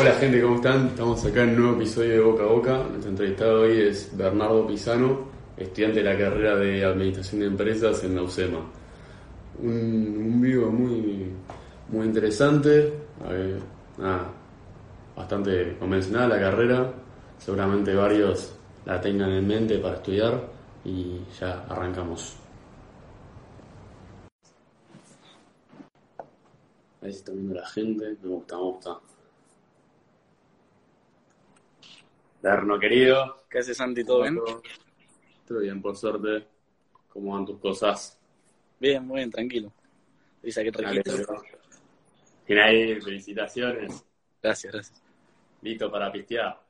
Hola gente, ¿cómo están? Estamos acá en un nuevo episodio de Boca a Boca. Nuestro entrevistado hoy es Bernardo Pisano, estudiante de la carrera de Administración de Empresas en la UCEMA. Un, un video muy, muy interesante, eh, bastante convencional la carrera. Seguramente varios la tengan en mente para estudiar y ya arrancamos. Ahí se está viendo la gente, me gusta, me gusta. Berno, querido. ¿Qué haces, Santi? ¿Todo bien? Todo bien, por suerte. ¿Cómo van tus cosas? Bien, muy bien, tranquilo. Dice que tranquilo. Ahí felicitaciones. Gracias, gracias. Listo para pistear.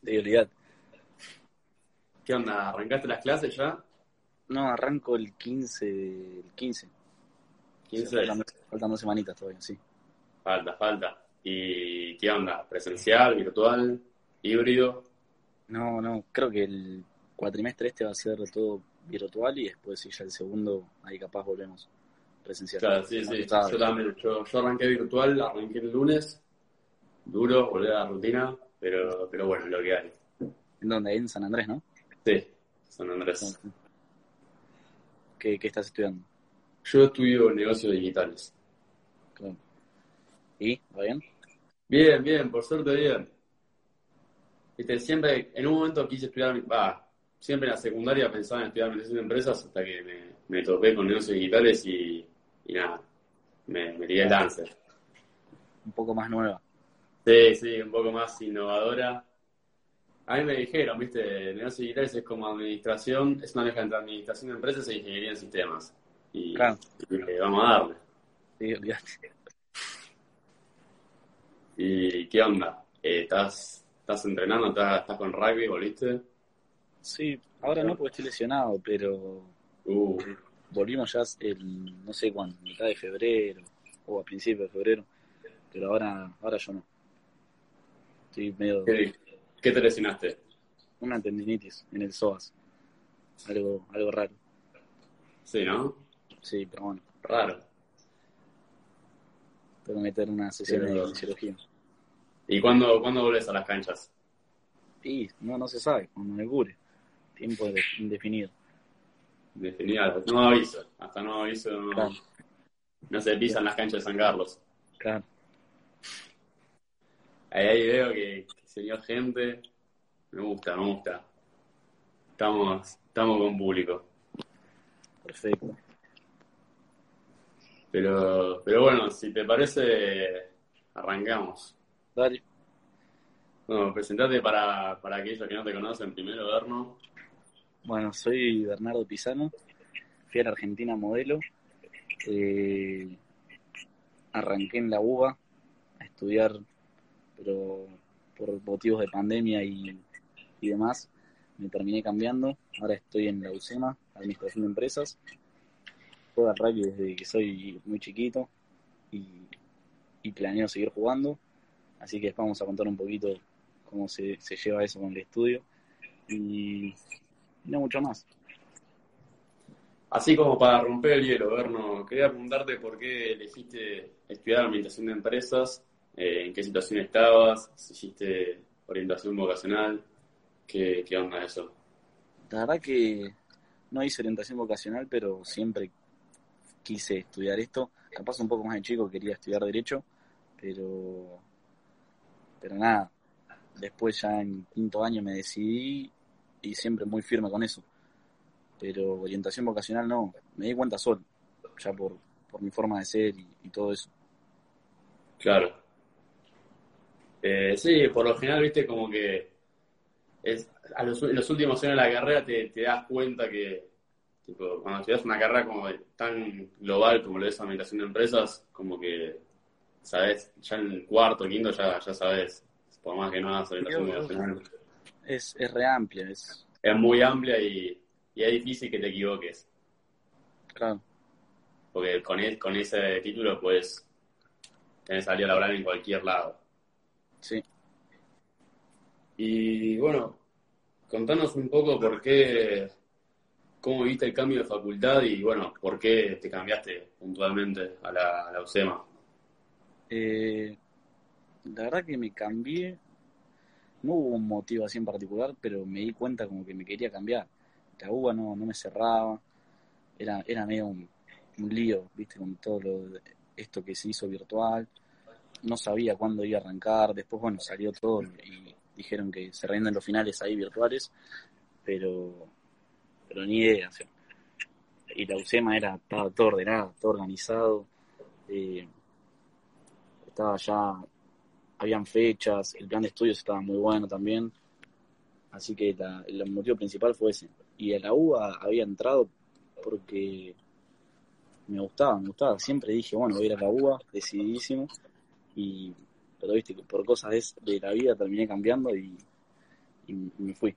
De olvidar. ¿Qué onda? ¿Arrancaste las clases ya? No, arranco el 15. El 15. 15. Faltan, faltan dos semanitas todavía, sí. Falta, falta. ¿Y qué onda? ¿Presencial, virtual, híbrido? No, no, creo que el cuatrimestre este va a ser todo virtual y después sí, ya el segundo, ahí capaz volvemos presencial. Claro, sí, sí. Yo también. Yo, yo arranqué virtual, arranqué el lunes. Duro, volver a la rutina, pero, pero bueno, lo que hay. ¿En dónde? En San Andrés, ¿no? Sí, San Andrés. ¿Qué, qué estás estudiando? Yo estudio negocios digitales. Claro. ¿Y? ¿Va bien? Bien, bien, por suerte bien. Viste, siempre, en un momento quise estudiar, va, siempre en la secundaria pensaba en estudiar administración de empresas hasta que me, me topé con negocios digitales y, y nada, me, me tiré el lance. Un poco más nueva. Sí, sí, un poco más innovadora. A mí me dijeron, viste, negocios digitales es como administración, es una mezcla entre administración de empresas e ingeniería en sistemas. Y, Claro. dije, vamos a darle. Sí, olvidate. ¿Y qué onda? Eh, ¿estás, ¿Estás entrenando? ¿Estás, ¿Estás con rugby? ¿Volviste? Sí, ahora no porque estoy lesionado, pero Uh, volvimos ya el, no sé cuándo, mitad de febrero o a principios de febrero, pero ahora, ahora yo no. Estoy medio ¿qué, qué te lesionaste? una tendinitis en el psoas, algo, algo raro. Sí, ¿no? Sí, pero bueno, Raro. tengo que meter una sesión Pero- de cirugía. ¿Y cuándo, cuándo volvés a las canchas? Y no, no se sabe, cuando me cure, tiempo de- indefinido. Definido, no aviso. Hasta no aviso no, Claro. no se pisan las canchas de San Carlos. Claro, Ahí hay video que, que se dio gente. Me gusta, me gusta. Estamos, estamos con público. perfecto. Pero, pero bueno, si te parece, arrancamos. Dale, Bueno, presentate para, para aquellos que no te conocen. Primero, Berno. bueno, soy Bernardo Pisano, fui a la Argentina modelo, eh, arranqué en la UBA a estudiar, pero por motivos de pandemia y, y demás, me terminé cambiando. Ahora estoy en la UCEMA, Administración de Empresas. Juego al rugby desde que soy muy chiquito y, y planeo seguir jugando. Así que vamos a contar un poquito cómo se, se lleva eso con el estudio. Y, y no mucho más. Así como para romper el hielo, Berno, quería preguntarte por qué elegiste estudiar administración de empresas, eh, en qué situación estabas, si hiciste orientación vocacional, qué, qué onda eso. La verdad que no hice orientación vocacional, pero siempre quise estudiar esto. Capaz un poco más de chico quería estudiar Derecho, pero, pero nada. Después ya en quinto año me decidí y siempre muy firme con eso. Pero orientación vocacional no, me di cuenta solo, ya por, por mi forma de ser y, todo eso. Claro. Eh, sí, por lo general, viste, como que es, a los, los últimos años de la carrera te, te das cuenta que, tipo, cuando estudias una carrera como tan global como lo es administración de empresas, como que, sabes, ya en el cuarto, quinto, ya, ya sabes, por más que no hagas orientación vocacional. Es, es re amplia, es Es muy amplia y, y es difícil que te equivoques, claro. porque con, e- con ese título puedes tener salida laboral en cualquier lado. Sí. Y bueno, contanos un poco por qué, cómo viste el cambio de facultad y bueno, por qué te cambiaste puntualmente a la, a la UCEMA. Eh, la verdad que me cambié, no hubo un motivo así en particular, pero me di cuenta como que me quería cambiar. La UBA no, no me cerraba, era, era medio un, lío, viste, con todo lo, esto que se hizo virtual, no sabía cuándo iba a arrancar, después bueno, salió todo y dijeron que se rinden los finales ahí virtuales, pero, pero ni idea. y la UCEMA era, estaba todo ordenado, todo organizado, eh, estaba ya, habían fechas, el plan de estudios estaba muy bueno también, así que el motivo principal fue ese. Y a la UBA había entrado porque me gustaba, me gustaba. Siempre dije, bueno, voy a ir a la UBA, decididísimo. Y, pero viste, por cosas de, la vida terminé cambiando y, me fui.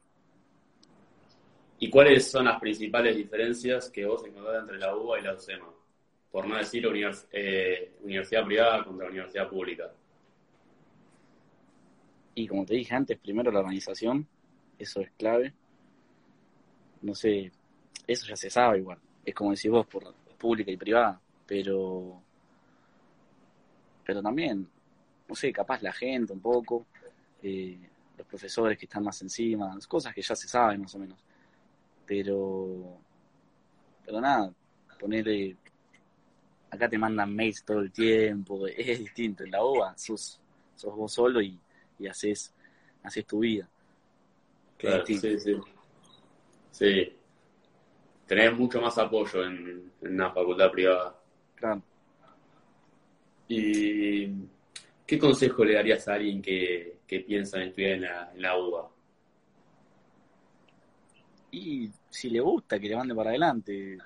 ¿Y cuáles son las principales diferencias que vos encontrás entre la UBA y la UCEMA? Por no decir eh, universidad privada contra universidad pública. Y como te dije antes, primero la organización, eso es clave. No sé, eso ya se sabe igual. Es como decís vos, por pública y privada, pero pero también, no sé, capaz la gente un poco, eh, los profesores que están más encima, cosas que ya se saben más o menos. Pero, pero nada, ponerle, acá te mandan mails todo el tiempo, es distinto, en la OVA sos, sos vos solo y, y haces, haces tu vida. Claro, sí, sí. Sí, tenés mucho más apoyo en, una facultad privada. Claro. ¿Y qué consejo le darías a alguien que, piensa en estudiar en la, UBA? Y si le gusta, que le mande para adelante.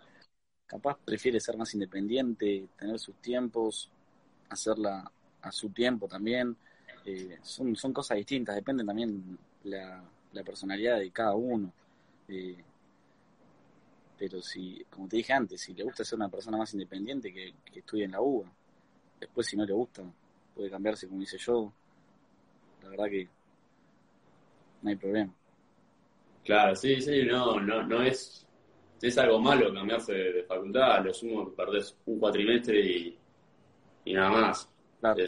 Capaz prefiere ser más independiente, tener sus tiempos, hacerla a su tiempo también. Eh, son, son cosas distintas, depende también la, la personalidad de cada uno. Eh, pero si, como te dije antes, si le gusta ser una persona más independiente, que, estudie en la UBA. Después, si no le gusta, puede cambiarse, como hice yo. La verdad que no hay problema. Claro, sí, sí, no, no, no es, es algo malo cambiarse de, facultad. Lo sumo que perdés un cuatrimestre y, y nada más. Claro.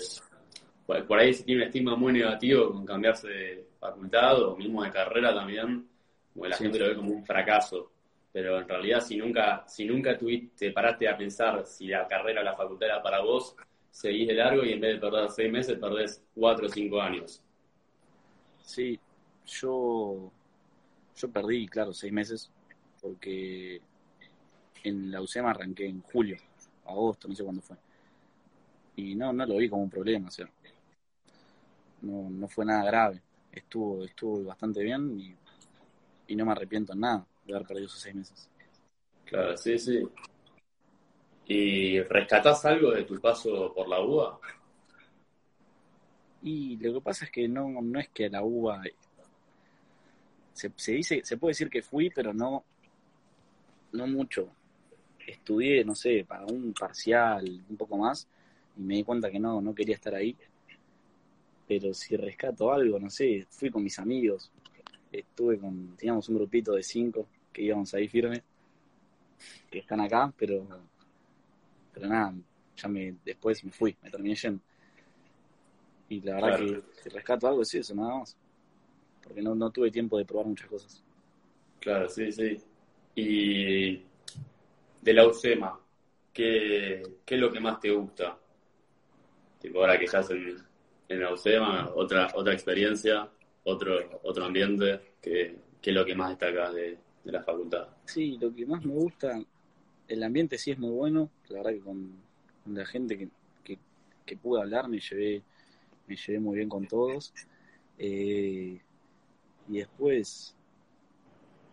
por, ahí se tiene un estigma muy negativo con cambiarse de facultad o mismo de carrera también, porque la gente lo ve como un fracaso pero en realidad si nunca, si nunca tuviste, paraste a pensar si la carrera o la facultad era para vos, seguís de largo y en vez de perder seis meses, perdés cuatro o cinco años. Sí, yo, yo perdí, claro, seis meses, porque en la UCEMA arranqué en julio, agosto, no sé cuándo fue. Y no, no lo vi como un problema, o sea, no, no fue nada grave. Estuvo, estuvo bastante bien y, y no me arrepiento en nada de haber perdido esos seis meses. Claro, sí, sí. ¿Y rescatás algo de tu paso por la UBA? Y lo que pasa es que no, no es que la UBA se, se, dice, se puede decir que fui, pero no, no mucho. Estudié, no sé, para un parcial, un poco más, y me di cuenta que no, no quería estar ahí. Pero si rescato algo, no sé, fui con mis amigos, estuve con, teníamos un grupito de cinco que íbamos ahí firme, que están acá, pero, pero nada, ya me, después me fui, me terminé yendo. Y la verdad que si rescato algo es eso, nada más. Porque no, no tuve tiempo de probar muchas cosas. Claro, sí, sí. Y de la UCEMA, ¿qué, qué es lo que más te gusta? Tipo, ahora que estás en, en la UCEMA, otra, otra experiencia otro, otro ambiente que, es lo que más destaca de, la facultad. Sí, lo que más me gusta, el ambiente sí es muy bueno, la verdad que con, la gente que, que, pude hablar me llevé, me llevé muy bien con todos. Eh, y después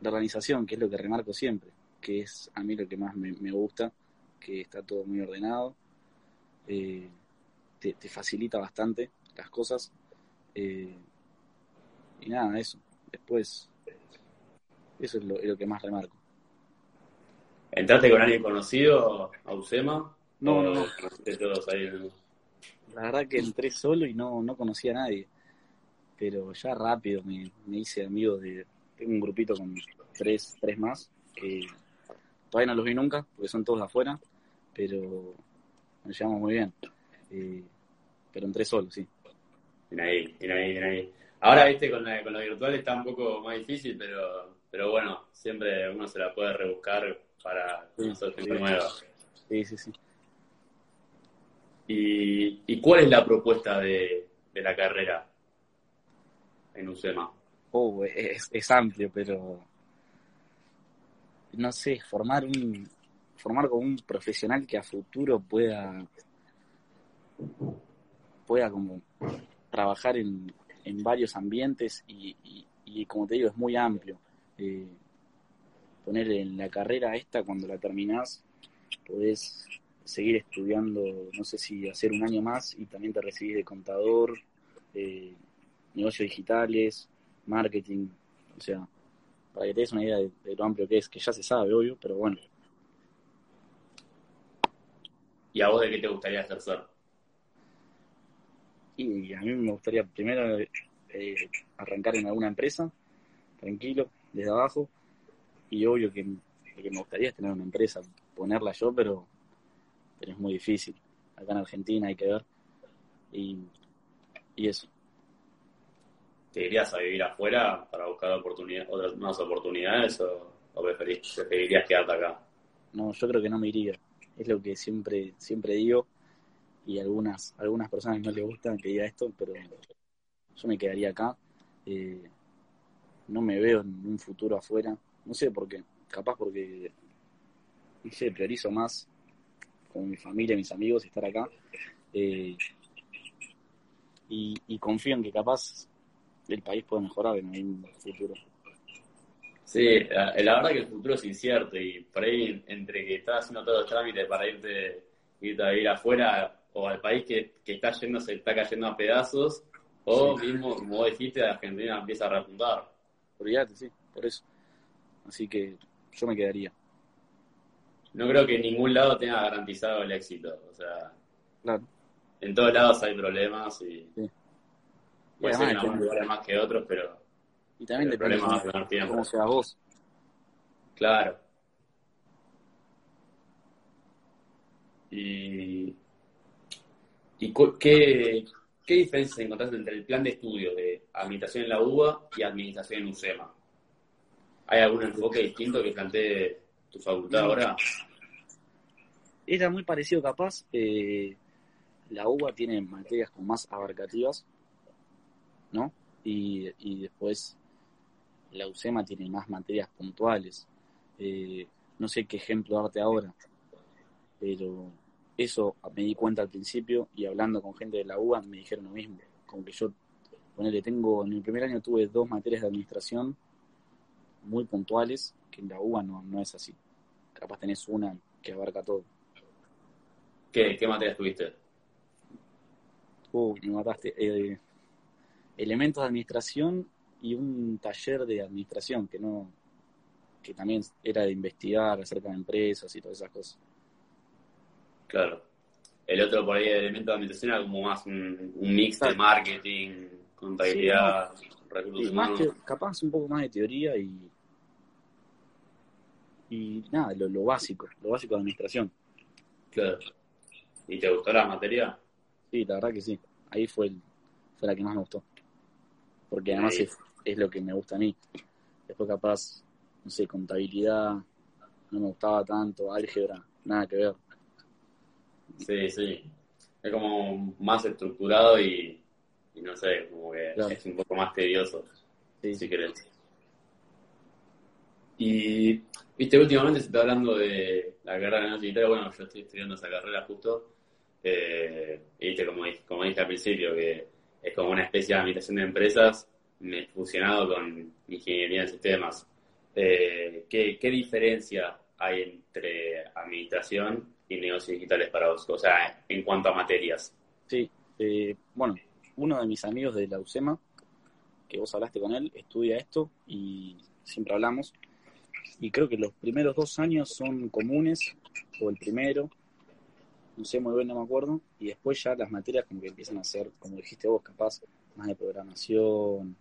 la organización, que es lo que remarco siempre, que es a mí lo que más me, gusta, que está todo muy ordenado, eh, te, facilita bastante las cosas. Eh, y nada, eso. Después, eso es lo, que más remarco. ¿Entraste con alguien conocido a UCEMA? No, no, no. La verdad que entré solo y no, no conocía a nadie. Pero ya rápido me, hice amigo de. Tengo un grupito con tres, tres más que todavía no los vi nunca porque son todos afuera. Pero nos llevamos muy bien. Eh, pero entré solo, sí. Bien ahí, bien ahí, bien ahí. Ahora, viste, con, con lo virtual está un poco más difícil, pero, pero bueno, siempre uno se la puede rebuscar para conocer gente nueva. Sí, sí, sí. ¿Y, ¿Y cuál es la propuesta de, de la carrera en UCEMA? Oh, es, amplio, pero no sé, formar un formar como un profesional que a futuro pueda pueda como trabajar en, en varios ambientes y, y, como te digo es muy amplio. Eh, poner en la carrera esta cuando la terminás podés seguir estudiando no sé si hacer un año más y también te recibís de contador eh, negocios digitales marketing o sea para que te des una idea de, lo amplio que es, que ya se sabe, obvio, pero bueno. ¿Y a vos de qué te gustaría ejercer? Y a mí me gustaría primero eh, arrancar en alguna empresa, tranquilo, desde abajo, y obvio que lo que me gustaría es tener una empresa, ponerla yo, pero, pero es muy difícil. Acá en Argentina hay que ver. Y, y eso. ¿Te irías a vivir afuera para buscar oportunidades, otras más oportunidades o, preferirías quedarte acá? No, yo creo que no me iría. Es lo que siempre siempre digo y algunas algunas personas no les gusta que diga esto, pero yo me quedaría acá. Eh, no me veo en un futuro afuera. No sé por qué. Capaz porque, no sé, priorizo más con mi familia, mis amigos, estar acá. Eh, y confío en que capaz el país puede mejorar en el futuro. Sí, la, verdad que el futuro es incierto y por ahí entre que estás haciendo todos los trámites para irte, irte a ir afuera o al país que, que está yendo se está cayendo a pedazos o mismo, como vos dijiste, Argentina empieza a repuntar. Olvídate, sí, por eso. Así que yo me quedaría. No creo que en ningún lado tenga garantizado el éxito. O sea, claro. en todos lados hay problemas y, y además, lugares más que otros, pero. Y también depende de cómo seas vos. Claro. Y. ¿Y qué, qué diferencias encontraste entre el plan de estudio de administración en la UBA y administración en UCEMA? ¿Hay algún enfoque distinto que plantee tu facultad ahora? Era muy parecido, capaz. Eh, la UBA tiene materias con más abarcativas ¿no? Y, y después la UCEMA tiene más materias puntuales. Eh, no sé qué ejemplo darte ahora, pero eso me di cuenta al principio y hablando con gente de la UBA me dijeron lo mismo. Como que yo, ponele, tengo, en el primer año tuve dos materias de administración muy puntuales, que en la UBA no, no es así. Capaz tenés una que abarca todo. ¿Qué, qué materias tuviste? Uy, me mataste. Eh, elementos de administración y un taller de administración que no que también era de investigar acerca de empresas y todas esas cosas. Claro. El otro por ahí de elementos de administración era como más un, mix de marketing, contabilidad, recursos humanos. Más que, capaz un poco más de teoría y y nada, lo, lo básico, lo básico de administración. Claro. ¿Y te gustó la materia? Sí, la verdad que sí. Ahí fue, el, fue la que más me gustó porque además es, es, lo que me gusta a mí. Después capaz, no sé, contabilidad, no me gustaba tanto, álgebra, nada que ver. Sí, sí. Es como más estructurado y, no sé, como que es un poco más tedioso, sí. si querés. Y, viste, últimamente se está hablando de la carrera de digital. Bueno, yo estoy estudiando esa carrera justo. Eh, y viste, como, como dije al principio, que es como una especie de administración de empresas fusionado con ingeniería de sistemas. Eh, ¿qué, diferencia hay entre administración y negocios digitales para vos? O sea, en cuanto a materias. Sí, eh, bueno, uno de mis amigos de la UCEMA, que vos hablaste con él, estudia esto y siempre hablamos. Y creo que los primeros dos años son comunes, o el primero, no sé muy bien, no me acuerdo, y después ya las materias como que empiezan a ser, como dijiste vos, capaz, más de programación,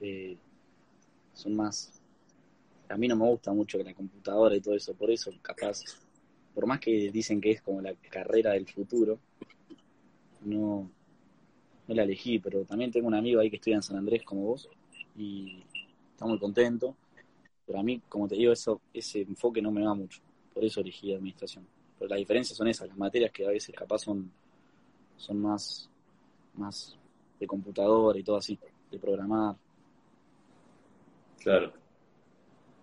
eh, son más... A mí no me gusta mucho la computadora y todo eso, por eso capaz, por más que dicen que es como la carrera del futuro, no, no la elegí, pero también tengo un amigo ahí que estudia en San Andrés como vos y está muy contento. Pero a mí, como te digo, eso, ese enfoque no me va mucho. Por eso elegí administración. Pero las diferencias son esas, las materias que a veces capaz son, son más, más de computadora y todo así, de programar. Claro.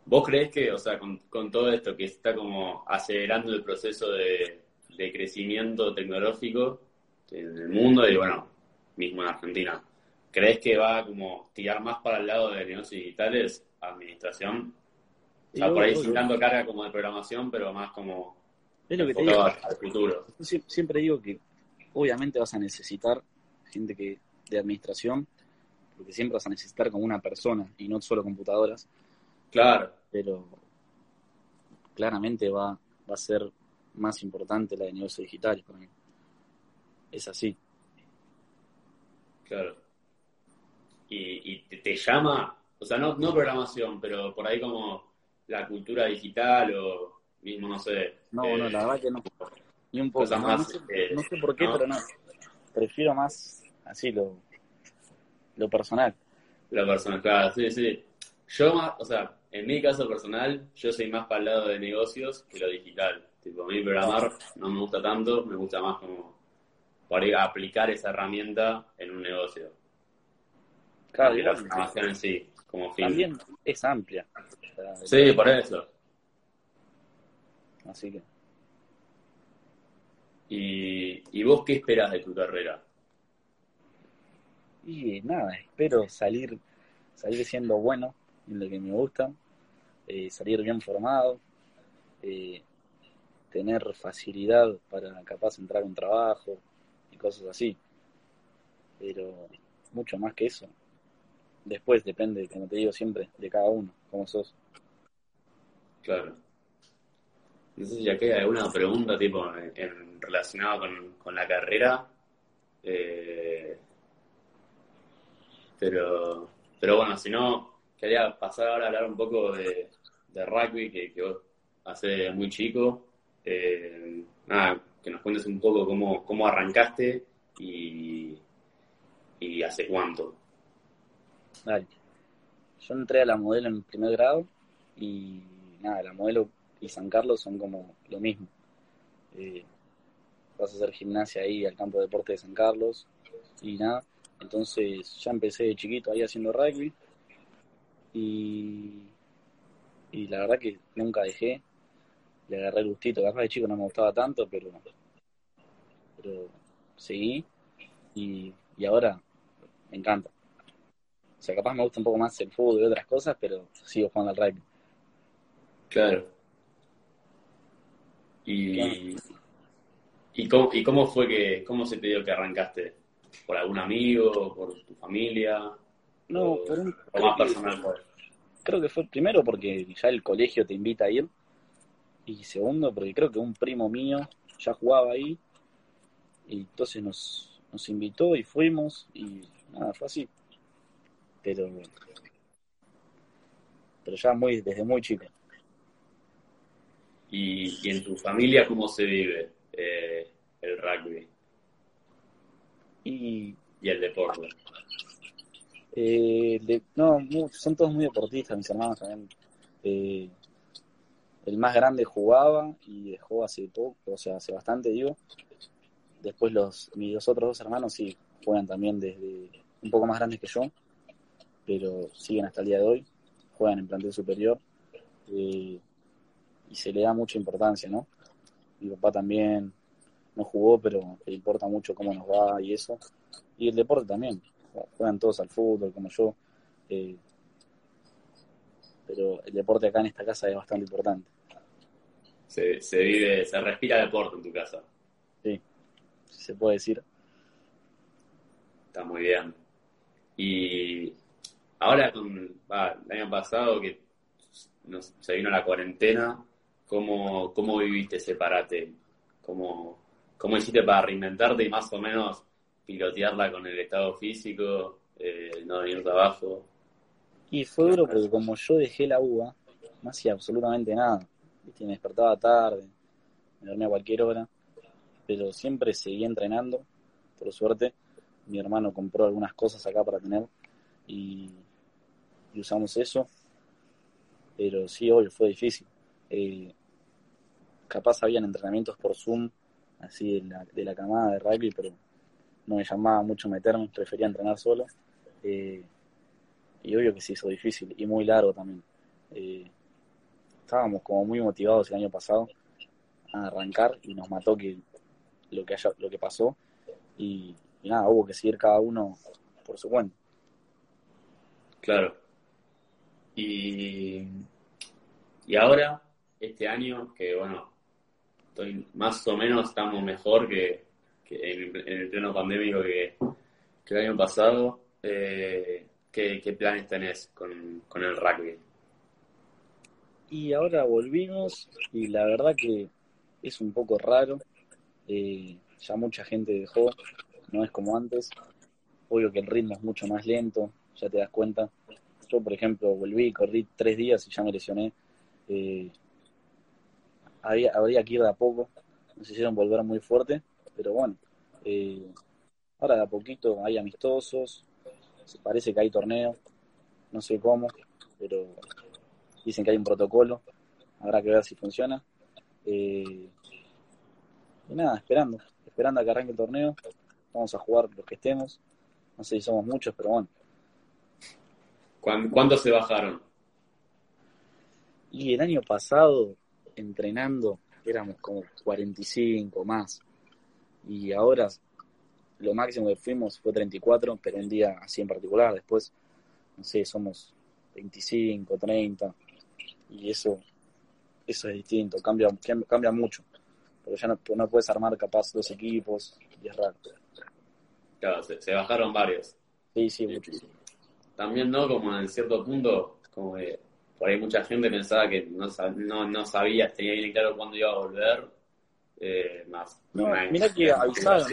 ¿Vos crees que, o sea, con, con todo esto que está como acelerando el proceso de, de crecimiento tecnológico en el mundo y bueno, mismo en Argentina, ¿crees que va como tirar más para el lado de negocios digitales, administración? O sea, por ahí sin tanto carga como de programación, pero más como es lo que te digo. al futuro. Siempre digo que obviamente vas a necesitar gente que de administración, porque siempre vas a necesitar como una persona y no solo computadoras. Claro. Pero claramente va, va a ser más importante la de negocios digitales para mí. Es así. Claro. Y, y te, llama, o sea, no, no programación, pero por ahí como la cultura digital o mismo, no sé. No, no, la verdad que no. Ni un poco. Más, no, sé, por qué, pero no. Prefiero más así lo, lo personal. Lo personal, claro, sí, sí. Yo más, o sea, en mi caso personal, yo soy más para el lado de negocios que lo digital. Tipo, a mí programar no me gusta tanto, me gusta más como para aplicar esa herramienta en un negocio. Claro, la programación en sí, como fin. También es amplia. sí, por eso. Así que. ¿Y, ¿Y vos qué esperas de tu carrera? Y nada, espero salir, salir siendo bueno en lo que me gusta, eh, salir bien formado, eh, tener facilidad para capaz entrar a un trabajo y cosas así. Pero mucho más que eso. Después depende, como te digo siempre, de cada uno, cómo sos. Claro. No sé si ya queda alguna pregunta tipo en, relacionada con, la carrera. Eh, pero, pero bueno, si no, quería pasar ahora a hablar un poco de, rugby que, que vos hace muy chico. Eh, nada, que nos cuentes un poco cómo, cómo arrancaste y, y hace cuánto. Dale. Yo entré a la modelo en primer grado y nada, la modelo y San Carlos son como lo mismo. Eh, vas a hacer gimnasia ahí al campo de deporte de San Carlos y nada. Entonces ya empecé de chiquito ahí haciendo rugby y, y la verdad que nunca dejé le agarré el gustito. Capaz de chico no me gustaba tanto, pero, pero seguí y, y ahora me encanta. O sea, capaz me gusta un poco más el fútbol y otras cosas, pero sigo jugando al rugby. Claro. Y, ¿y, cómo, ¿Y cómo fue que, cómo se te dio que arrancaste? ¿Por algún amigo? ¿Por tu familia? No, por un... más personal? Creo que fue primero porque ya el colegio te invita a ir y segundo porque creo que un primo mío ya jugaba ahí y entonces nos, nos invitó y fuimos y nada, fue así. Pero, pero ya muy desde muy chico. ¿Y, en tu familia cómo se vive eh, el rugby? Y, y el deporte. Eh, no, son todos muy deportistas, mis hermanos también. Eh, el más grande jugaba y dejó hace poco, o sea, hace bastante, digo. Después los, mis dos otros dos hermanos sí juegan también desde un poco más grandes que yo, pero siguen hasta el día de hoy, juegan en plantel superior eh, y se le da mucha importancia, ¿no? Mi papá también no jugó, pero le importa mucho cómo nos va y eso. Y el deporte también, juegan todos al fútbol como yo. Eh, pero el deporte acá en esta casa es bastante importante. Se, se vive, se respira deporte en tu casa. Sí, se puede decir. Está muy bien. Y ahora, con, el año pasado que se vino la cuarentena, ¿cómo, cómo viviste ese parate? ¿Cómo, ¿Cómo hiciste para reinventarte y más o menos pilotearla con el estado físico, eh, no venir abajo? Y fue duro porque como yo dejé la uva, no hacía absolutamente nada. Me despertaba tarde, me dormía a cualquier hora, pero siempre seguí entrenando, por suerte. mi hermano compró algunas cosas acá para tener y, usamos eso. Pero sí, hoy fue difícil. Eh, capaz habían entrenamientos por Zoom, así de la, de la camada de rugby, pero no me llamaba mucho meterme, prefería entrenar solo. Eh, y obvio que se hizo difícil y muy largo también. Eh, estábamos como muy motivados el año pasado a arrancar y nos mató que lo que haya, lo que pasó y, nada, hubo que seguir cada uno por su cuenta. Claro. Y, y ahora, este año, que bueno, más o menos estamos mejor que, en, el pleno pandémico que, el año pasado. Eh, ¿qué, planes tenés con, con el rugby? Y ahora volvimos y la verdad que es un poco raro. Eh, ya mucha gente dejó, no es como antes. Obvio que el ritmo es mucho más lento, ya te das cuenta. Yo, por ejemplo, volví, corrí tres días y ya me lesioné. Eh, había, habría que ir de a poco, nos hicieron volver muy fuerte, pero bueno, eh, ahora de a poquito hay amistosos, se parece que hay torneo, no sé cómo, pero dicen que hay un protocolo, habrá que ver si funciona. Eh, y nada, esperando, esperando a que arranque el torneo, vamos a jugar los que estemos, no sé si somos muchos, pero bueno. ¿Cuántos se bajaron? Y el año pasado, entrenando, éramos como 45 más. Y ahora lo máximo que fuimos fue 34, pero un día así en particular. Después, no sé, somos 25, 30. Y eso eso es distinto, cambia, cambia mucho. Porque ya no, no puedes armar capaz dos equipos y es raro. Claro, se, bajaron varios. Sí, sí, muchísimo. También, ¿no? Como en cierto punto, como que por ahí mucha gente pensaba que no, no, no sabía, tenía bien claro cuándo iba a volver. Eh, más. No, mira que avisaron.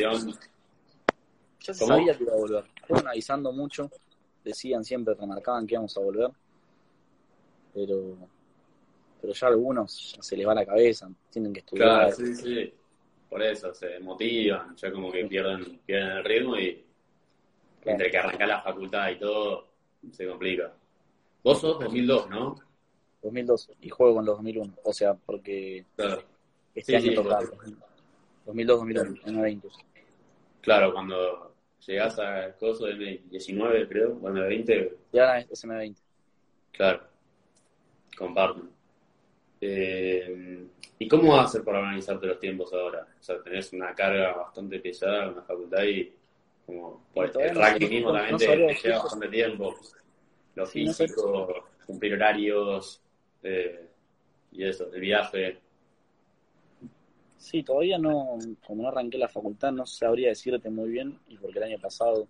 Ya se sabía que iba a volver. Fueron avisando mucho, decían siempre, remarcaban que íbamos a volver. Pero pero ya algunos se les va la cabeza, tienen que estudiar. Claro, sí, sí. Por eso se motivan, ya como que pierden, pierden el ritmo y entre que arrancar la facultad y todo, se complica. Vos sos 2002, ¿no? 2002 y juego con los 2001, o sea, porque claro. este año total. 2002, 2001, en 20. Claro, cuando llegás al coso del 19, creo, o el 20. Ya es M20. Claro, comparto. Eh, ¿Y cómo vas a hacer para organizarte los tiempos ahora? O sea, tenés una carga bastante pesada en la facultad y como por el ranking mismo también te, lleva bastante tiempo. Lo físico, cumplir horarios eh, y eso, el viaje. Sí, todavía no, como no arranqué la facultad, no sabría decirte muy bien, y porque el año pasado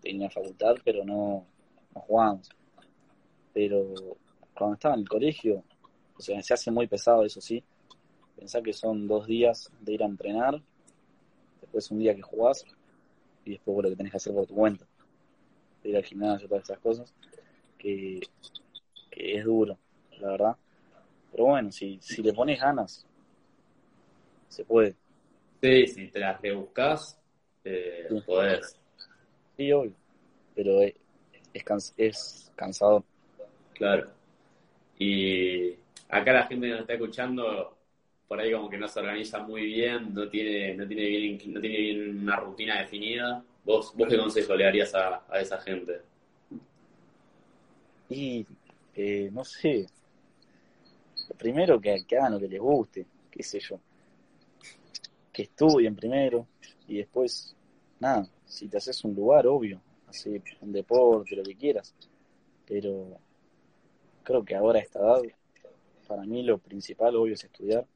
tenía facultad, pero no, no jugábamos. Pero cuando estaba en el colegio, o sea, se hace muy pesado, eso sí. Pensá que son dos días de ir a entrenar, después un día que jugás, y después lo que tenés que hacer por tu cuenta. De ir al gimnasio, todas esas cosas, que, es duro, la verdad. Pero bueno, si, si le pones ganas, se puede. Sí, si te las rebuscas, eh, podés. Sí, obvio. Pero es, es cansado. Claro. Y acá la gente que nos está escuchando, por ahí como que no se organiza muy bien, no tiene, no tiene bien, no tiene bien una rutina definida. ¿Vos, vos qué consejo le darías a, esa gente? Y eh, no sé. Primero que, que hagan lo que les guste, qué sé yo. Que estudien primero y después, nada, si te haces un lugar, obvio, así, un deporte, lo que quieras. Pero creo que ahora a esta edad, para mí lo principal, obvio, es estudiar.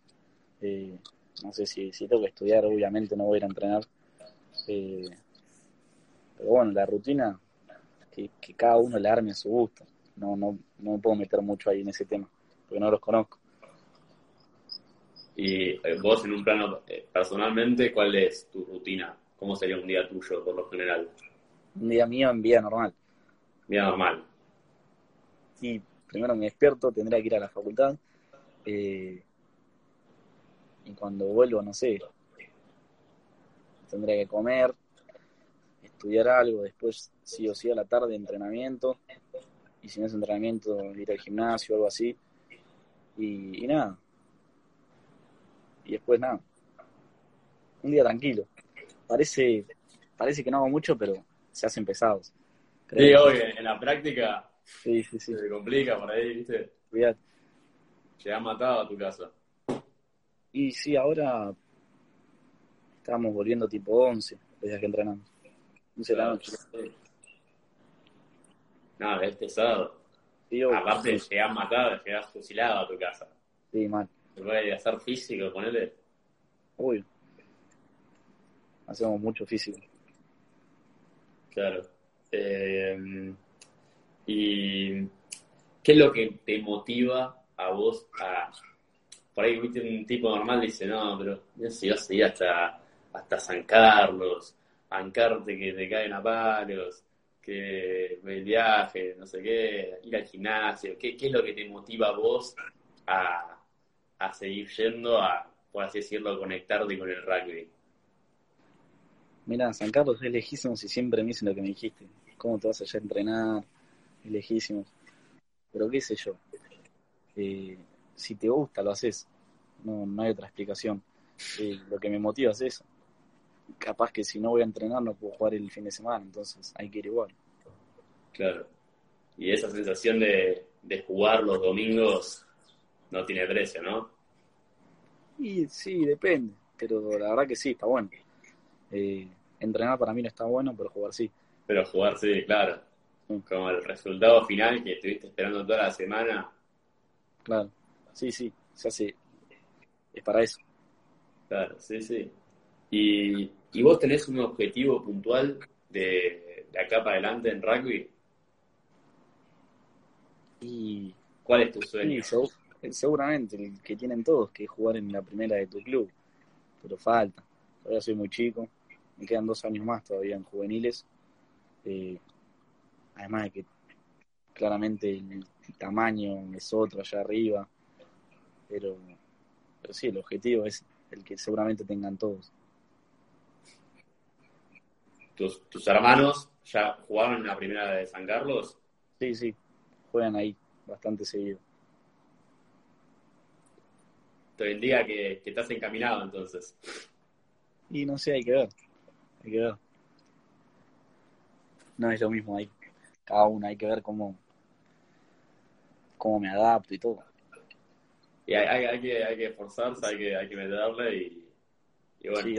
Eh, no sé si, si tengo que estudiar, obviamente no voy a ir a entrenar. Eh, pero bueno, la rutina, que, cada uno le arme a su gusto. No, no, no me puedo meter mucho ahí en ese tema, porque no los conozco. Y eh, vos, en un plano personalmente, ¿cuál es tu rutina? ¿Cómo sería un día tuyo por lo general? Un día mío en vida normal. Vida normal. Y primero me despierto, tendría que ir a la facultad. Eh, y cuando vuelvo, no sé, tendría que comer, estudiar algo, después sí o sí a la tarde entrenamiento, y si no es entrenamiento, ir al gimnasio o algo así, y, y nada. Y después nada. Un día tranquilo. Parece, parece que no hago mucho, pero se hacen pesados. Sí, Creo. obvio, en la práctica Sí, sí, sí. se complica por ahí, ¿viste? Te han matado a tu casa. Y sí, ahora estamos volviendo tipo 11, desde que entrenamos. 11 de la noche. No, es pesado. Sí, obvio. Aparte, llegás matado, llegás fusilado a tu casa. Sí, mal. Se puede hacer físico, ponele. Obvio. Hacemos mucho físico. Claro. Eh, ¿Y qué es lo que te motiva a vos a... Por ahí, viste, un tipo normal dice, no, pero yo si vas a ir hasta, hasta San Carlos, bancarte que te caen a palos, que el viaje, no sé qué, ir al gimnasio. ¿Qué, es lo que te motiva a vos a, a seguir yendo a, por así decirlo, conectarte con el rugby? Mira, San Carlos es lejísimo si siempre me dicen lo que me dijiste. ¿Cómo te vas allá a entrenar? Es lejísimo. Pero qué sé yo. Eh, si te gusta, lo haces. No, no hay otra explicación. Eh, lo que me motiva es eso. Capaz que si no voy a entrenar no puedo jugar el fin de semana, entonces hay que ir igual. Claro. Y esa sensación de, de jugar los domingos no tiene precio, ¿no? Y sí, depende. Pero la verdad que sí, está bueno. Eh, entrenar para mí no está bueno, pero jugar sí. Pero jugar sí, claro. Sí. Como el resultado final que estuviste esperando toda la semana. Claro. Sí, sí, se hace. Es para eso. Claro, sí, sí. Y, y vos tenés un objetivo puntual de, de acá para adelante en rugby. Y ¿Cuál es tu sueño? segu- seguramente el que tienen todos, que es jugar en la primera de tu club. Pero falta. Todavía soy muy chico. Me quedan dos años más todavía en juveniles. Eh, además de que claramente el tamaño es otro allá arriba. Pero, pero sí, el objetivo es el que seguramente tengan todos. ¿Tus, tus hermanos ya jugaron en la primera de San Carlos? Sí, sí, juegan ahí bastante seguido. Te bendiga que, que estás encaminado entonces. Y no sé, hay que ver. Hay que ver. No es lo mismo ahí. Cada uno hay que ver cómo, cómo me adapto y todo. Y hay, hay, hay que, hay que esforzarse, hay que, hay que meterle y, y bueno, Sí,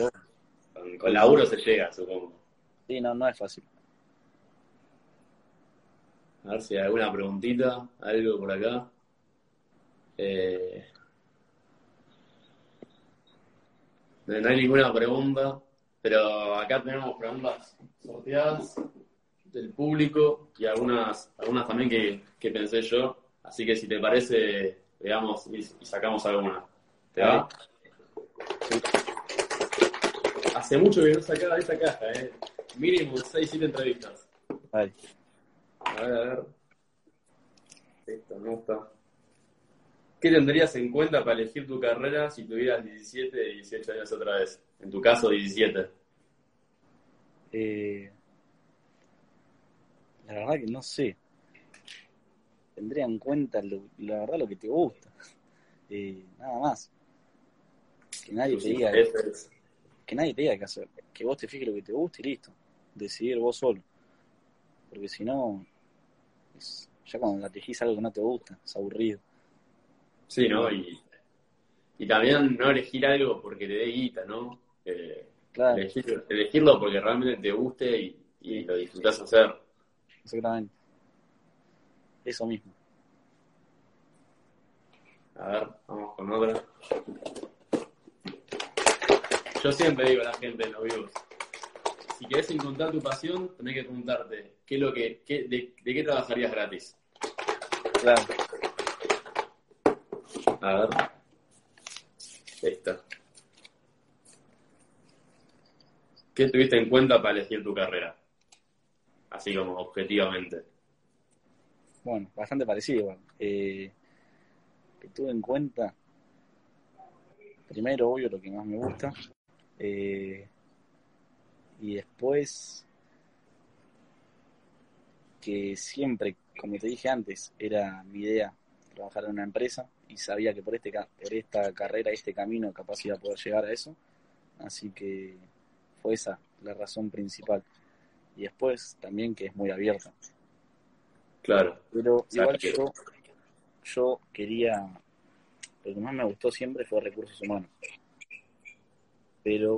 con, con laburo se llega, supongo. Sí, no, no es fácil. A ver si hay alguna preguntita, algo por acá. Eh, no, hay ninguna pregunta, pero acá tenemos preguntas sorteadas del público y algunas, algunas también que, que pensé yo. Así que si te parece, veamos y, y sacamos alguna. ¿Te va? Hace mucho que no sacaba esta caja, ¿eh? Mínimo 6-7 entrevistas. Ay, A ver, a ver. Esta no está. ¿Qué tendrías en cuenta para elegir tu carrera si tuvieras 17, 18 años otra vez? En tu caso, 17. eh, la verdad que no sé. Tendría en cuenta lo- la verdad lo que te gusta. Eh, nada más. Que nadie te diga, que nadie te diga qué hacer. Que vos te fijes lo que te gusta y listo. Decidir vos solo. Porque si no, es- ya cuando elegís algo que no te gusta, es aburrido. Sí, ¿no? Y, y también no elegir algo porque te dé guita, ¿no? Eh, Claro, elegir- elegirlo porque realmente te guste y, y lo disfrutás hacer. exactamente. Eso mismo. A ver, vamos con otra. Yo siempre digo a la gente en los vivos, si querés encontrar tu pasión, tenés que preguntarte qué es lo que, qué- de, de qué trabajarías gratis. Claro. A ver. Ahí está. ¿Qué tuviste en cuenta para elegir tu carrera? Así como objetivamente. Bueno, bastante parecido igual. Eh, que tuve en cuenta, primero, obvio, lo que más me gusta. eh, y después, que siempre, como te dije antes, era mi idea trabajar en una empresa y sabía que por, este, por esta carrera, este camino, capaz iba a poder llegar a eso. Así que fue esa la razón principal. Y después también que es muy abierta. Claro. Pero igual yo, yo quería, lo que más me gustó siempre fue recursos humanos. Pero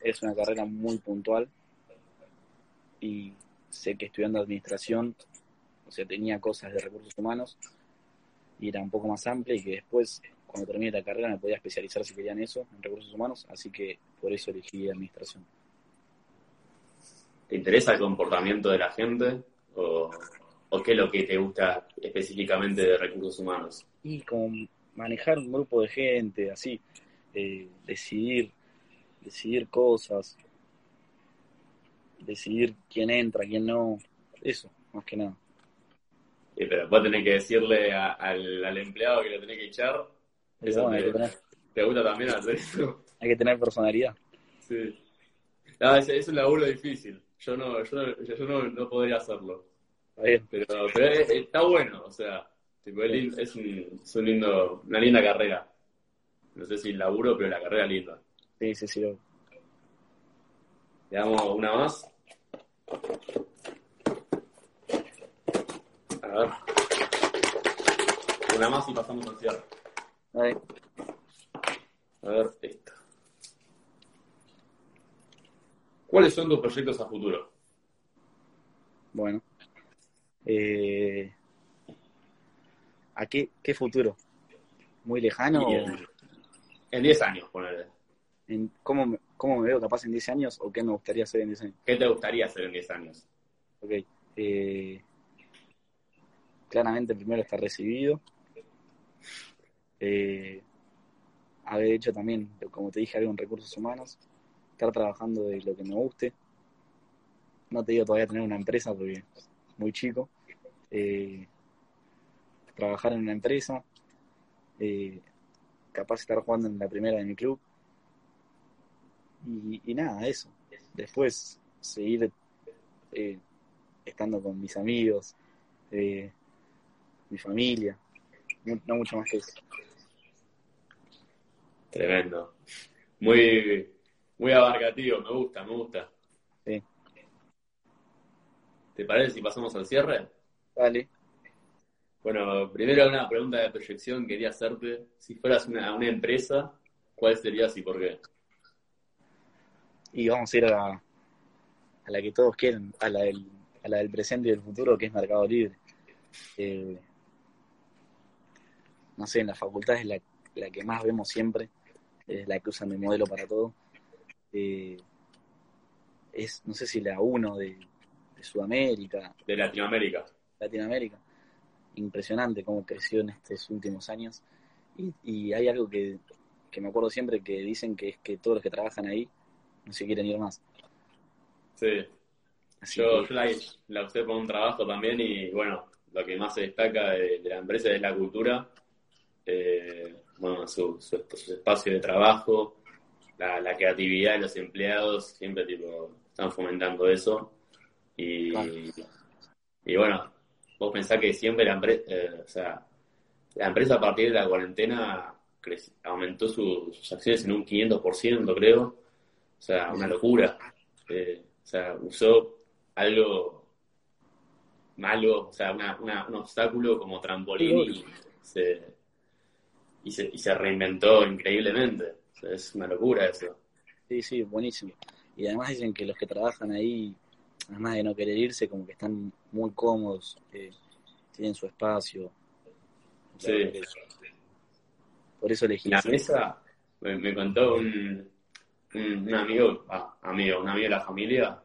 es una carrera muy puntual y sé que estudiando administración, o sea, tenía cosas de recursos humanos y era un poco más amplia y que después, cuando termine la carrera, me podía especializar si quería en eso, en recursos humanos, así que por eso elegí administración. ¿Te interesa el comportamiento de la gente o, qué es lo que te gusta específicamente de recursos humanos? Y como manejar un grupo de gente, así, eh, decidir, decidir cosas, decidir quién entra, quién no, eso, más que nada. Sí, pero vos tenés que decirle al, empleado que lo tenés que echar. Eso te, gusta también hacer eso. Hay que tener personalidad. Sí. No, es, es un laburo difícil. Yo no, yo yo no, no podría hacerlo. Pero, pero está bueno, o sea, es, es, un, es un lindo, una linda carrera. No sé si el laburo, pero la carrera linda. Sí, sí, sí. Le damos una más. A ver. Una más y pasamos al cierre. A ver, esta. ¿Cuáles son tus proyectos a futuro? Bueno. Eh, ¿A qué, qué futuro? ¿Muy lejano? En 10 años, ponele. En, ¿cómo, me, ¿Cómo me veo capaz en 10 años o qué me gustaría hacer en 10 años? ¿Qué te gustaría hacer en 10 años? Ok. Eh, claramente primero estar recibido. Eh, haber hecho también, como te dije, algo en recursos humanos. Estar trabajando de lo que me guste. No te digo todavía tener una empresa porque es muy chico. Eh, trabajar en una empresa. Eh, capaz estar jugando en la primera de mi club. Y, y nada, eso. Después seguir eh, estando con mis amigos, eh, mi familia, no, mucho más que eso. Tremendo. Muy, muy abarcativo, me gusta, me gusta. Sí. ¿Te parece si pasamos al cierre? Dale. Bueno, primero una pregunta de proyección quería hacerte. Si fueras una, una empresa, ¿cuál serías y por qué? Y vamos a ir a la, a la que todos quieren, a la del a la del presente y del futuro, que es Mercado Libre. Eh, no sé, en la facultad es la, la, que más vemos siempre, es la que usan de modelo para todo. Eh, es, no sé si la uno de, Sudamérica. De Latinoamérica. Latinoamérica. Impresionante cómo creció en estos últimos años. Y, hay algo que, que me acuerdo siempre que dicen que es que todos los que trabajan ahí no se quieren ir más. Sí, yo, la, usé por un trabajo también y bueno, lo que más se destaca de, la empresa es la cultura, eh, bueno, su, espacio de trabajo, la, creatividad de los empleados, siempre tipo están fomentando eso. Y, y bueno, vos pensás que siempre la empresa, eh, o sea, la empresa a partir de la cuarentena aumentó sus acciones en un 500%, creo. O sea, una locura. Eh, o sea, usó algo malo, o sea, un obstáculo como trampolín y se, y se, reinventó increíblemente. es una locura eso. Sí, sí, buenísimo. Y además dicen que los que trabajan ahí, además de no querer irse, como que están muy cómodos, tienen su espacio. Sí. Por eso elegí. La mesa me, contó un, un, amigo, ah, amigo, un amigo de la familia,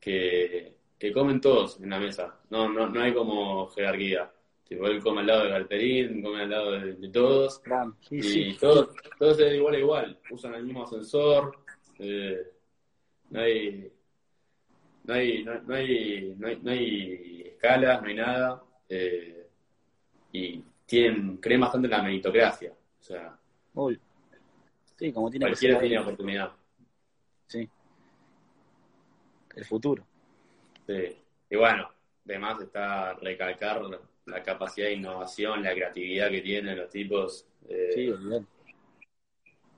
que, que comen todos en la mesa. No, no, no hay como jerarquía. Tipo, él come al lado de Galperín, come al lado de, todos. y todos, todos es igual a igual. Usan el mismo ascensor. Eh, no hay. No hay, no, hay, no, hay, escalas, no hay nada. Eh, y tienen, creen bastante en la meritocracia. O sea, Sí, como tiene cualquiera tiene oportunidad. Sí el futuro. Sí. Y bueno, además está recalcar la capacidad de innovación, la creatividad que tienen los tipos. Eh, Sí,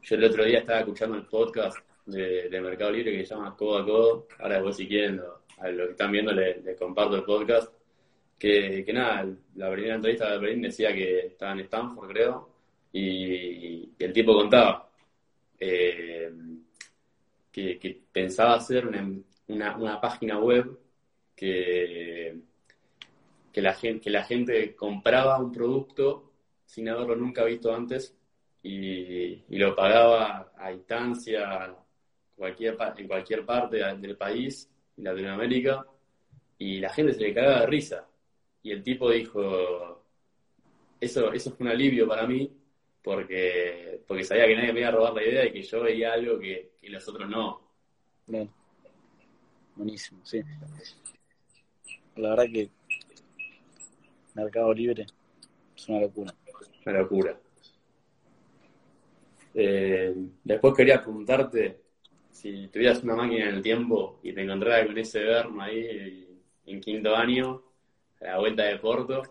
yo el otro día estaba escuchando el podcast de, de Mercado Libre que se llama Codo a Codo. Ahora después si quieren, lo- a los que están viendo les, les comparto el podcast. Que, que nada, la primera entrevista de Berlín decía que estaba en Stanford, creo, y, y el tipo contaba eh, que, pensaba hacer una, una, página web que, que, la gente, que la gente compraba un producto sin haberlo nunca visto antes y, y lo pagaba a instancia cualquier, en cualquier parte del país, Latinoamérica, y la gente se le cagaba de risa. Y el tipo dijo, eso, eso fue un alivio para mí, porque, porque sabía que nadie me iba a robar la idea y que yo veía algo que, que los otros no. Bien. Buenísimo, sí. La verdad que Mercado Libre es una locura. Una locura. Eh, después quería preguntarte si tuvieras una máquina en el tiempo y te encontraras con ese Berma ahí en quinto año, a la vuelta de Porto,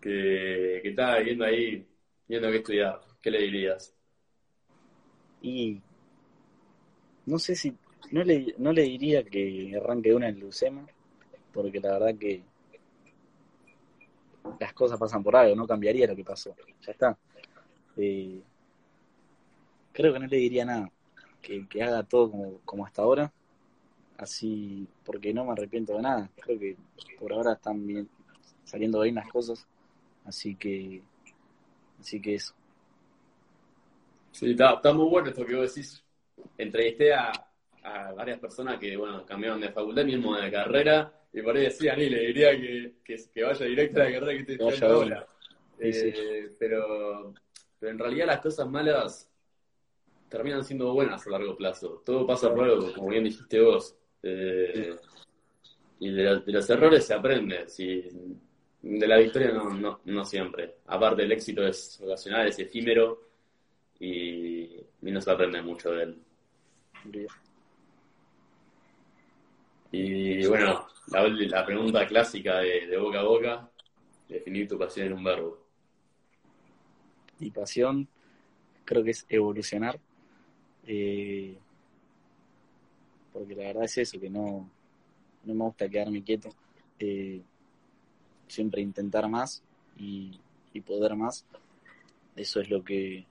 que, que estaba viendo ahí, viendo qué estudiar, ¿qué le dirías? Y no sé si, no le, no le diría que arranque una en Lucema, porque la verdad que las cosas pasan por algo, no cambiaría lo que pasó. Ya está. Eh, creo que no le diría nada. Que, que haga todo como, como hasta ahora. Así, porque no me arrepiento de nada. Creo que por ahora están bien, saliendo bien las cosas. Así que, así que eso. Sí, está, está muy bueno esto que vos decís. Entrevisté a, a varias personas que, bueno, cambiaron de facultad, mismo de carrera, y por ahí decían, y le diría que, que, que vaya directo a la carrera que estoy ahora. ahora. Sí, sí. Eh, pero, pero en realidad las cosas malas terminan siendo buenas a largo plazo. Todo pasa por algo, como bien dijiste vos. Eh, y de, los- de los errores se aprende. Si, de la victoria no, no, no siempre. Aparte, el éxito es ocasional, es efímero y, y no se aprende mucho de él. Y bueno, la, la pregunta clásica de, de boca a boca, definir tu pasión en un verbo. Mi pasión creo que es evolucionar. eh, porque la verdad es eso, que no, no me gusta quedarme quieto. eh, siempre intentar más y, poder más. Eso es lo que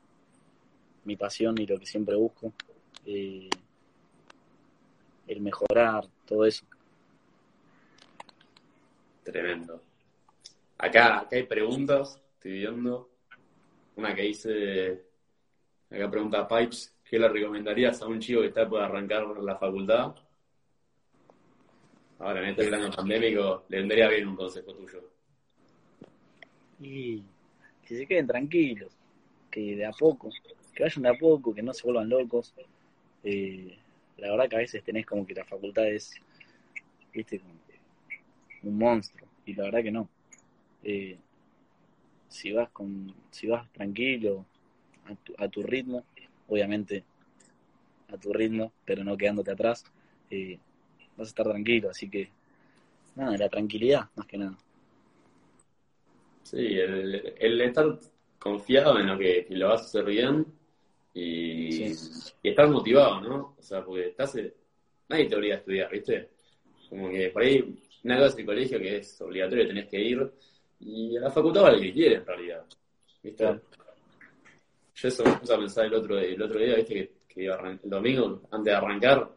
mi pasión y lo que siempre busco. eh, el mejorar, todo eso. Tremendo. Acá, acá hay preguntas, estoy viendo. Una que dice, acá pregunta Pipes, ¿qué le recomendarías a un chico que está por arrancar la facultad? Ahora, en este plano pandémico, le vendría bien un consejo tuyo. Y que se queden tranquilos, que de a poco, que vayan de a poco, que no se vuelvan locos. Eh, la verdad que a veces tenés como que la facultad es, viste, como un monstruo, y la verdad que no. Eh, si vas con, si vas tranquilo, a tu, a tu ritmo, obviamente a tu ritmo, pero no quedándote atrás, eh, vas a estar tranquilo, así que nada, la tranquilidad más que nada. Sí, el, el estar confiado en lo que, lo vas a hacer bien y, Sí. y estar motivado, ¿no? O sea, porque estás, nadie te obliga a estudiar, ¿viste? Como que por ahí, una cosa es el colegio que es obligatorio, tenés que ir, y a la facultad va el que quiere en realidad, ¿viste? Claro. Yo eso me puse a pensar el otro, el otro día, ¿viste? Que, que iba el domingo, antes de arrancar,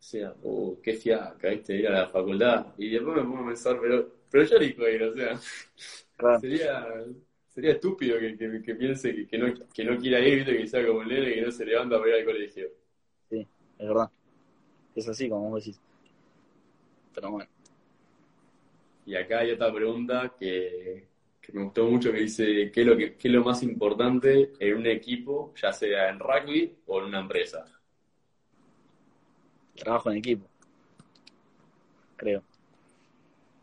decía, uh, qué fiaca, ¿viste? Ir a la facultad. Y después me pongo a pensar, pero, pero yo elijo ir, o sea, Claro. sería, sería estúpido que, que, que piense que, que no, que no quiera ir, ¿viste? Que sea como el nene que no se levanta para ir al colegio. es verdad. Es así como vos decís. Pero bueno, Y acá hay otra pregunta que, que me gustó mucho que dice, ¿qué es, lo que, ¿qué es lo más importante en un equipo, ya sea en rugby o en una empresa? Trabajo en equipo. Creo.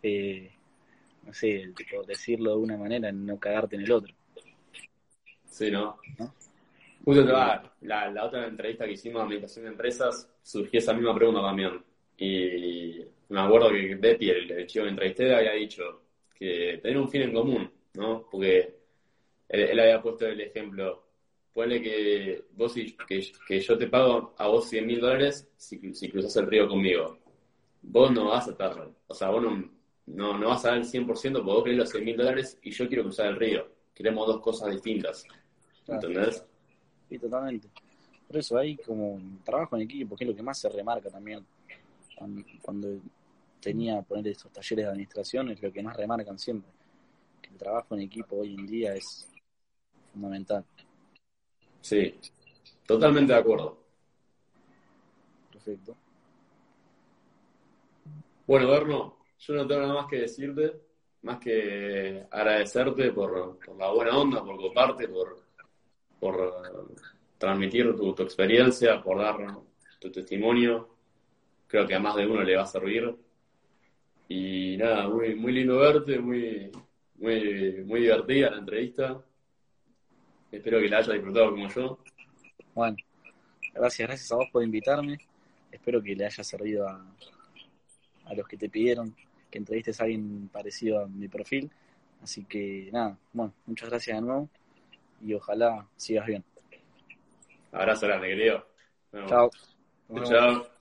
Eh, no sé, tipo, decirlo de una manera, no cagarte en el otro. Sí, ¿no? ¿No? Justo la, la otra entrevista que hicimos a Administración de Empresas surgió esa misma pregunta también. Y me acuerdo que Betty, el, el chico que entrevisté, había dicho que tener un fin en común, ¿no? Porque él, él había puesto el ejemplo, ponle que vos y- que, que yo te pago a vos 100 mil dólares si, si cruzas el río conmigo. Vos no vas a estar, o sea, vos no, no, no vas a dar el 100% porque vos querés los 100 mil dólares y yo quiero cruzar el río. Queremos dos cosas distintas. ¿entendés? Sí, totalmente. Por eso hay como trabajo en equipo, que es lo que más se remarca también. Cuando, cuando tenía poner estos talleres de administración, es lo que más remarcan siempre. Que el trabajo en equipo hoy en día es fundamental. Sí, totalmente de acuerdo. Perfecto. Bueno, Berno, yo no tengo nada más que decirte, más que agradecerte por, por la buena onda, por coparte, por, por eh, transmitir tu, tu experiencia, por dar tu testimonio. Creo que a más de uno le va a servir. Y nada, muy, muy lindo verte, muy, muy, muy divertida la entrevista. Espero que la hayas disfrutado como yo. Bueno, gracias, gracias a vos por invitarme. Espero que le haya servido a, a los que te pidieron que entrevistes a alguien parecido a mi perfil. Así que nada, bueno, muchas gracias de nuevo y ojalá sigas bien. Abrazo grande, querido. Chao. Chao.